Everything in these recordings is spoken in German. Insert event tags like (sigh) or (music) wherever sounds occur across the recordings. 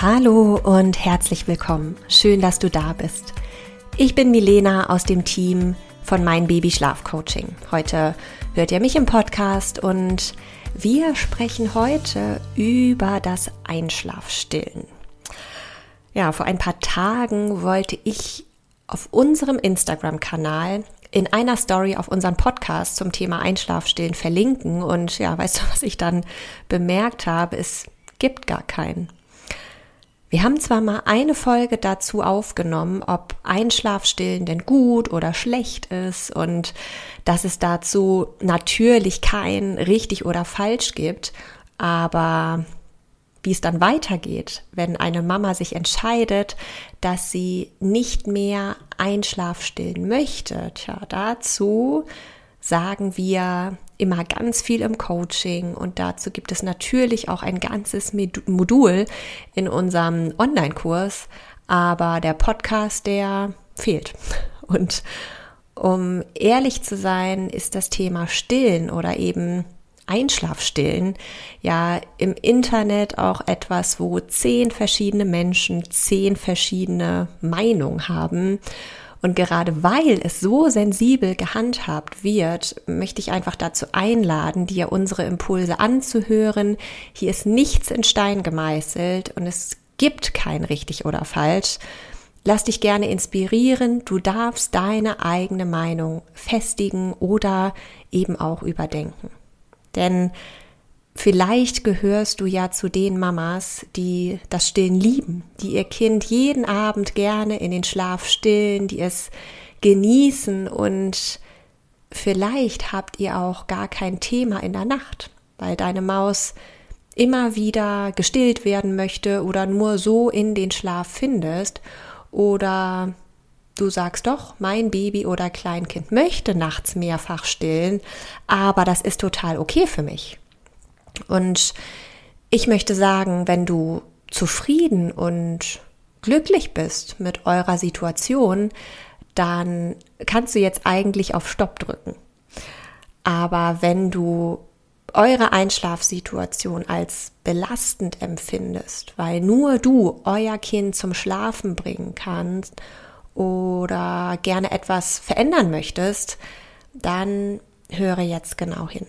Hallo und herzlich willkommen. Schön, dass du da bist. Ich bin Milena aus dem Team von Mein Baby Schlaf Coaching. Heute hört ihr mich im Podcast und wir sprechen heute über das Einschlafstillen. Ja, vor ein paar Tagen wollte ich auf unserem Instagram-Kanal in einer Story auf unseren Podcast zum Thema Einschlafstillen verlinken und ja, weißt du, was ich dann bemerkt habe? Es gibt gar keinen. Wir haben zwar mal eine Folge dazu aufgenommen, ob Einschlafstillen denn gut oder schlecht ist und dass es dazu natürlich kein richtig oder falsch gibt, aber wie es dann weitergeht, wenn eine Mama sich entscheidet, dass sie nicht mehr Einschlafstillen möchte, tja, dazu sagen wir immer ganz viel im Coaching und dazu gibt es natürlich auch ein ganzes Modul in unserem Online-Kurs, aber der Podcast, der fehlt. (laughs) Und um ehrlich zu sein, ist das Thema Stillen oder eben Einschlafstillen ja im Internet auch etwas, wo zehn verschiedene Menschen zehn verschiedene Meinungen haben. Und gerade weil es so sensibel gehandhabt wird, möchte ich einfach dazu einladen, dir unsere Impulse anzuhören. Hier ist nichts in Stein gemeißelt und es gibt kein richtig oder falsch. Lass dich gerne inspirieren. Du darfst deine eigene Meinung festigen oder eben auch überdenken. Denn Vielleicht gehörst du ja zu den Mamas, die das Stillen lieben, die ihr Kind jeden Abend gerne in den Schlaf stillen, die es genießen und vielleicht habt ihr auch gar kein Thema in der Nacht, weil deine Maus immer wieder gestillt werden möchte oder nur so in den Schlaf findest oder du sagst doch, mein Baby oder Kleinkind möchte nachts mehrfach stillen, aber das ist total okay für mich. Und ich möchte sagen, wenn du zufrieden und glücklich bist mit eurer Situation, dann kannst du jetzt eigentlich auf Stopp drücken. Aber wenn du eure Einschlafsituation als belastend empfindest, weil nur du euer Kind zum Schlafen bringen kannst oder gerne etwas verändern möchtest, dann höre jetzt genau hin.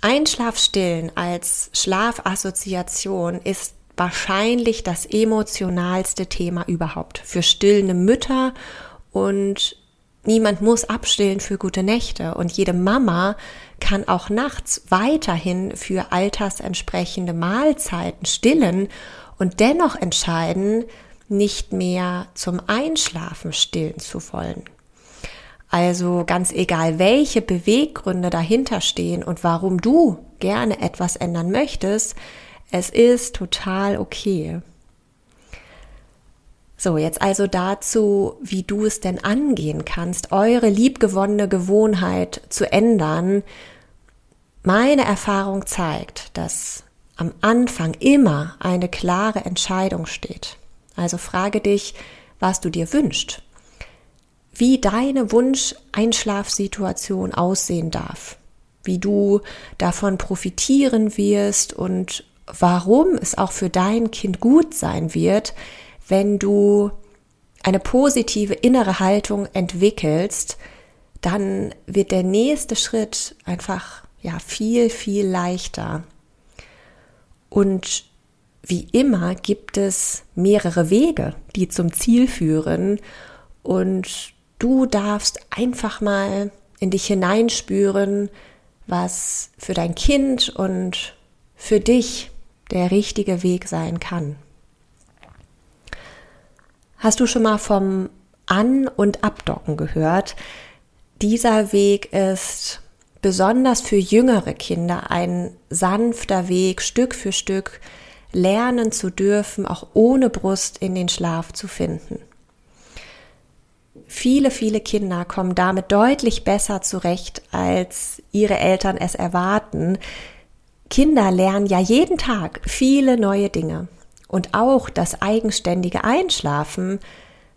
Einschlafstillen als Schlafassoziation ist wahrscheinlich das emotionalste Thema überhaupt für stillende Mütter und niemand muss abstillen für gute Nächte und jede Mama kann auch nachts weiterhin für altersentsprechende Mahlzeiten stillen und dennoch entscheiden, nicht mehr zum Einschlafen stillen zu wollen. Also ganz egal, welche Beweggründe dahinter stehen und warum du gerne etwas ändern möchtest, es ist total okay. So, jetzt also dazu, wie du es denn angehen kannst, eure liebgewonnene Gewohnheit zu ändern. Meine Erfahrung zeigt, dass am Anfang immer eine klare Entscheidung steht. Also frage dich, was du dir wünschst wie deine Wunsch-Einschlafsituation aussehen darf, wie du davon profitieren wirst und warum es auch für dein Kind gut sein wird, wenn du eine positive innere Haltung entwickelst, dann wird der nächste Schritt einfach ja viel viel leichter. Und wie immer gibt es mehrere Wege, die zum Ziel führen und Du darfst einfach mal in dich hineinspüren, was für dein Kind und für dich der richtige Weg sein kann. Hast du schon mal vom An- und Abdocken gehört? Dieser Weg ist besonders für jüngere Kinder ein sanfter Weg, Stück für Stück lernen zu dürfen, auch ohne Brust in den Schlaf zu finden. Viele, viele Kinder kommen damit deutlich besser zurecht, als ihre Eltern es erwarten. Kinder lernen ja jeden Tag viele neue Dinge. Und auch das eigenständige Einschlafen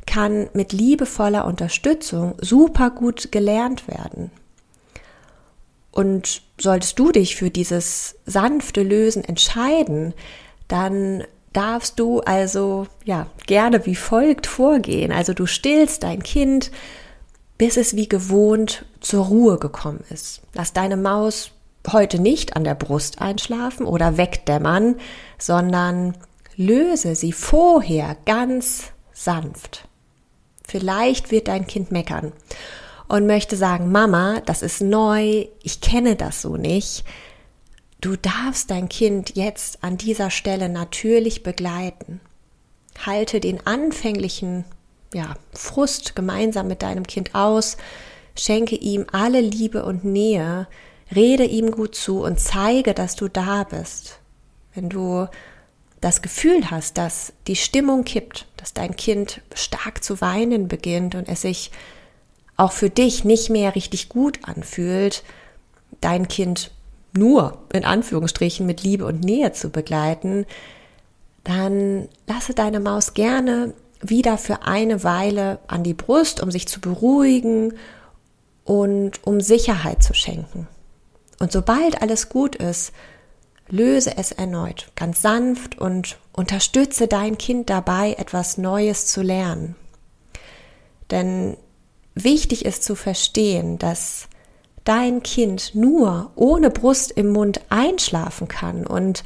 kann mit liebevoller Unterstützung super gut gelernt werden. Und solltest du dich für dieses sanfte Lösen entscheiden, dann darfst du also ja gerne wie folgt vorgehen. Also du stillst dein Kind, bis es wie gewohnt zur Ruhe gekommen ist. Lass deine Maus heute nicht an der Brust einschlafen oder wegdämmern, sondern löse sie vorher ganz sanft. Vielleicht wird dein Kind meckern und möchte sagen, Mama, das ist neu, ich kenne das so nicht. Du darfst dein Kind jetzt an dieser Stelle natürlich begleiten. Halte den anfänglichen ja, Frust gemeinsam mit deinem Kind aus, schenke ihm alle Liebe und Nähe, rede ihm gut zu und zeige, dass du da bist. Wenn du das Gefühl hast, dass die Stimmung kippt, dass dein Kind stark zu weinen beginnt und es sich auch für dich nicht mehr richtig gut anfühlt, dein Kind nur in Anführungsstrichen mit Liebe und Nähe zu begleiten, dann lasse deine Maus gerne wieder für eine Weile an die Brust, um sich zu beruhigen und um Sicherheit zu schenken. Und sobald alles gut ist, löse es erneut, ganz sanft und unterstütze dein Kind dabei, etwas Neues zu lernen. Denn wichtig ist zu verstehen, dass dein Kind nur ohne Brust im Mund einschlafen kann und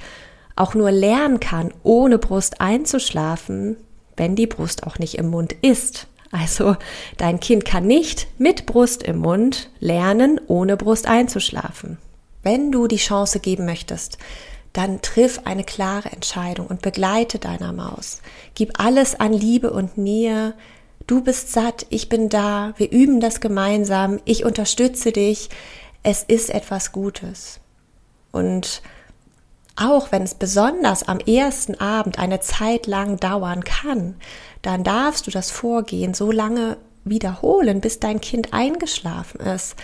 auch nur lernen kann, ohne Brust einzuschlafen, wenn die Brust auch nicht im Mund ist. Also dein Kind kann nicht mit Brust im Mund lernen, ohne Brust einzuschlafen. Wenn du die Chance geben möchtest, dann triff eine klare Entscheidung und begleite deiner Maus. Gib alles an Liebe und Nähe, Du bist satt, ich bin da, wir üben das gemeinsam, ich unterstütze dich, es ist etwas Gutes. Und auch wenn es besonders am ersten Abend eine Zeit lang dauern kann, dann darfst du das Vorgehen so lange wiederholen, bis dein Kind eingeschlafen ist.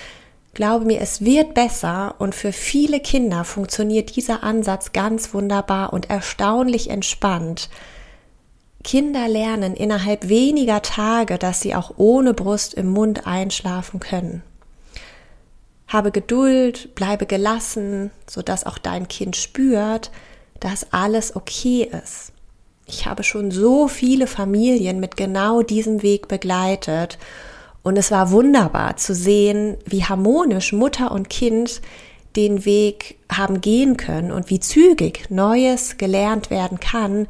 Glaube mir, es wird besser und für viele Kinder funktioniert dieser Ansatz ganz wunderbar und erstaunlich entspannt. Kinder lernen innerhalb weniger Tage, dass sie auch ohne Brust im Mund einschlafen können. Habe Geduld, bleibe gelassen, sodass auch dein Kind spürt, dass alles okay ist. Ich habe schon so viele Familien mit genau diesem Weg begleitet und es war wunderbar zu sehen, wie harmonisch Mutter und Kind den Weg haben gehen können und wie zügig Neues gelernt werden kann,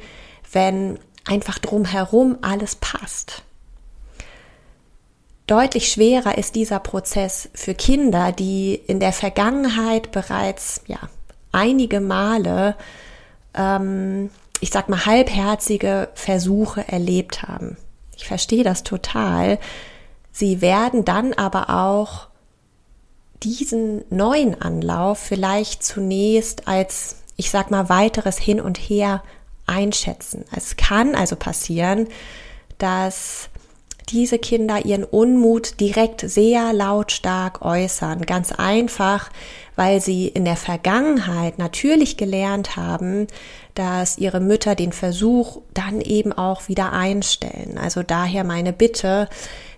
wenn einfach drumherum alles passt. Deutlich schwerer ist dieser Prozess für Kinder, die in der Vergangenheit bereits ja, einige Male, ähm, ich sag mal, halbherzige Versuche erlebt haben. Ich verstehe das total. Sie werden dann aber auch diesen neuen Anlauf vielleicht zunächst als, ich sag mal, weiteres Hin und Her einschätzen. Es kann also passieren, dass diese Kinder ihren Unmut direkt sehr lautstark äußern. Ganz einfach, weil sie in der Vergangenheit natürlich gelernt haben, dass ihre Mütter den Versuch dann eben auch wieder einstellen. Also daher meine Bitte,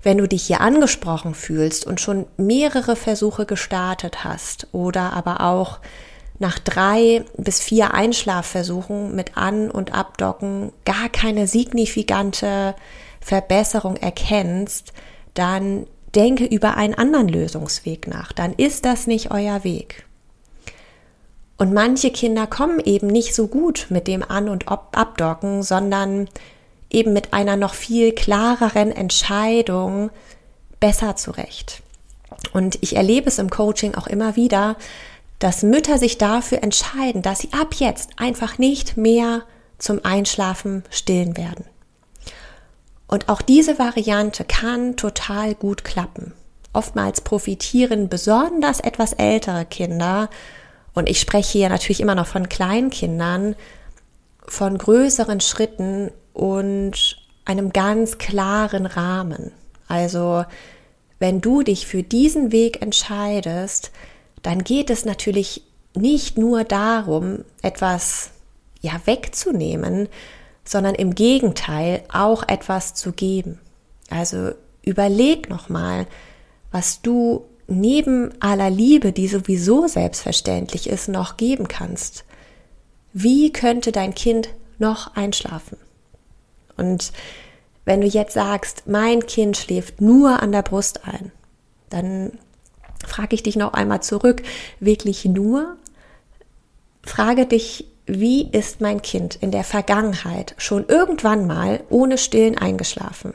wenn du dich hier angesprochen fühlst und schon mehrere Versuche gestartet hast oder aber auch nach drei bis vier Einschlafversuchen mit An- und Abdocken gar keine signifikante Verbesserung erkennst, dann denke über einen anderen Lösungsweg nach. Dann ist das nicht euer Weg. Und manche Kinder kommen eben nicht so gut mit dem An- und Abdocken, sondern eben mit einer noch viel klareren Entscheidung besser zurecht. Und ich erlebe es im Coaching auch immer wieder, dass Mütter sich dafür entscheiden, dass sie ab jetzt einfach nicht mehr zum Einschlafen stillen werden. Und auch diese Variante kann total gut klappen. oftmals profitieren besonders etwas ältere Kinder, und ich spreche hier natürlich immer noch von Kleinkindern, von größeren Schritten und einem ganz klaren Rahmen. Also wenn du dich für diesen Weg entscheidest, dann geht es natürlich nicht nur darum, etwas ja wegzunehmen, sondern im Gegenteil auch etwas zu geben. Also überleg nochmal, was du neben aller Liebe, die sowieso selbstverständlich ist, noch geben kannst. Wie könnte dein Kind noch einschlafen? Und wenn du jetzt sagst, mein Kind schläft nur an der Brust ein, dann frage ich dich noch einmal zurück, wirklich nur? Frage dich, wie ist mein Kind in der Vergangenheit schon irgendwann mal ohne Stillen eingeschlafen?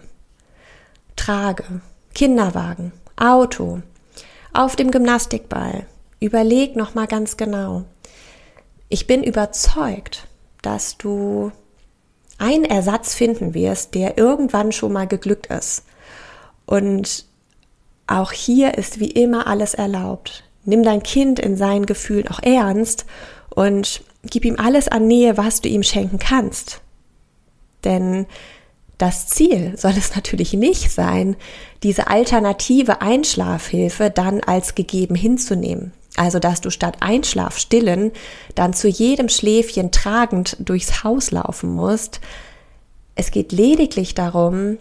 Trage, Kinderwagen, Auto, auf dem Gymnastikball. Überleg noch mal ganz genau. Ich bin überzeugt, dass du einen Ersatz finden wirst, der irgendwann schon mal geglückt ist. Und auch hier ist wie immer alles erlaubt. Nimm dein Kind in seinen Gefühlen auch ernst und gib ihm alles an Nähe, was du ihm schenken kannst. Denn das Ziel soll es (laughs) natürlich nicht sein, diese alternative Einschlafhilfe dann als gegeben hinzunehmen. Also, dass du statt Einschlafstillen dann zu jedem Schläfchen tragend durchs Haus laufen musst. Es geht lediglich darum,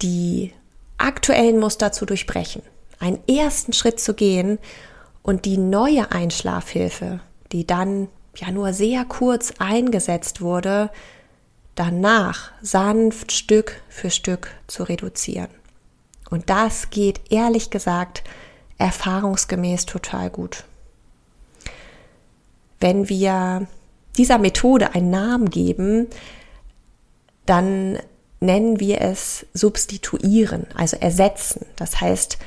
die aktuellen Muster zu durchbrechen, einen ersten Schritt zu gehen und die neue Einschlafhilfe, die dann ja nur sehr kurz eingesetzt wurde, danach sanft Stück für Stück zu reduzieren. Und das geht ehrlich gesagt erfahrungsgemäß total gut. Wenn wir dieser Methode einen Namen geben, dann nennen wir es substituieren, also ersetzen. Das heißt,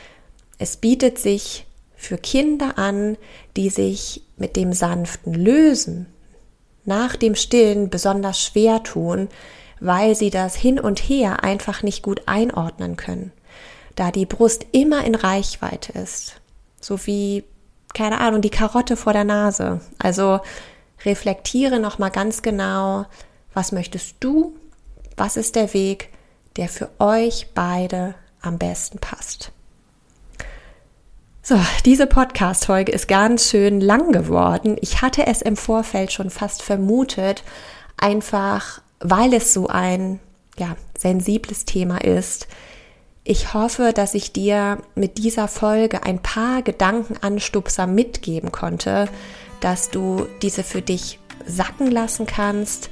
es bietet sich für Kinder an, die sich mit dem sanften Lösen nach dem Stillen besonders schwer tun, weil sie das hin und her einfach nicht gut einordnen können, da die Brust immer in Reichweite ist, so wie keine Ahnung, die Karotte vor der Nase. Also reflektiere noch mal ganz genau, was möchtest du? Was ist der Weg, der für euch beide am besten passt? So, diese Podcast-Folge ist ganz schön lang geworden. Ich hatte es im Vorfeld schon fast vermutet, einfach weil es so ein, ja, sensibles Thema ist. Ich hoffe, dass ich dir mit dieser Folge ein paar Gedankenanstupser mitgeben konnte, dass du diese für dich sacken lassen kannst.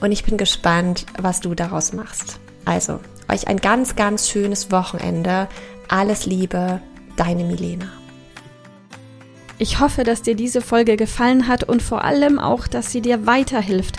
Und ich bin gespannt, was du daraus machst. Also, euch ein ganz, ganz schönes Wochenende. Alles Liebe, Deine Milena. Ich hoffe, dass dir diese Folge gefallen hat und vor allem auch, dass sie dir weiterhilft.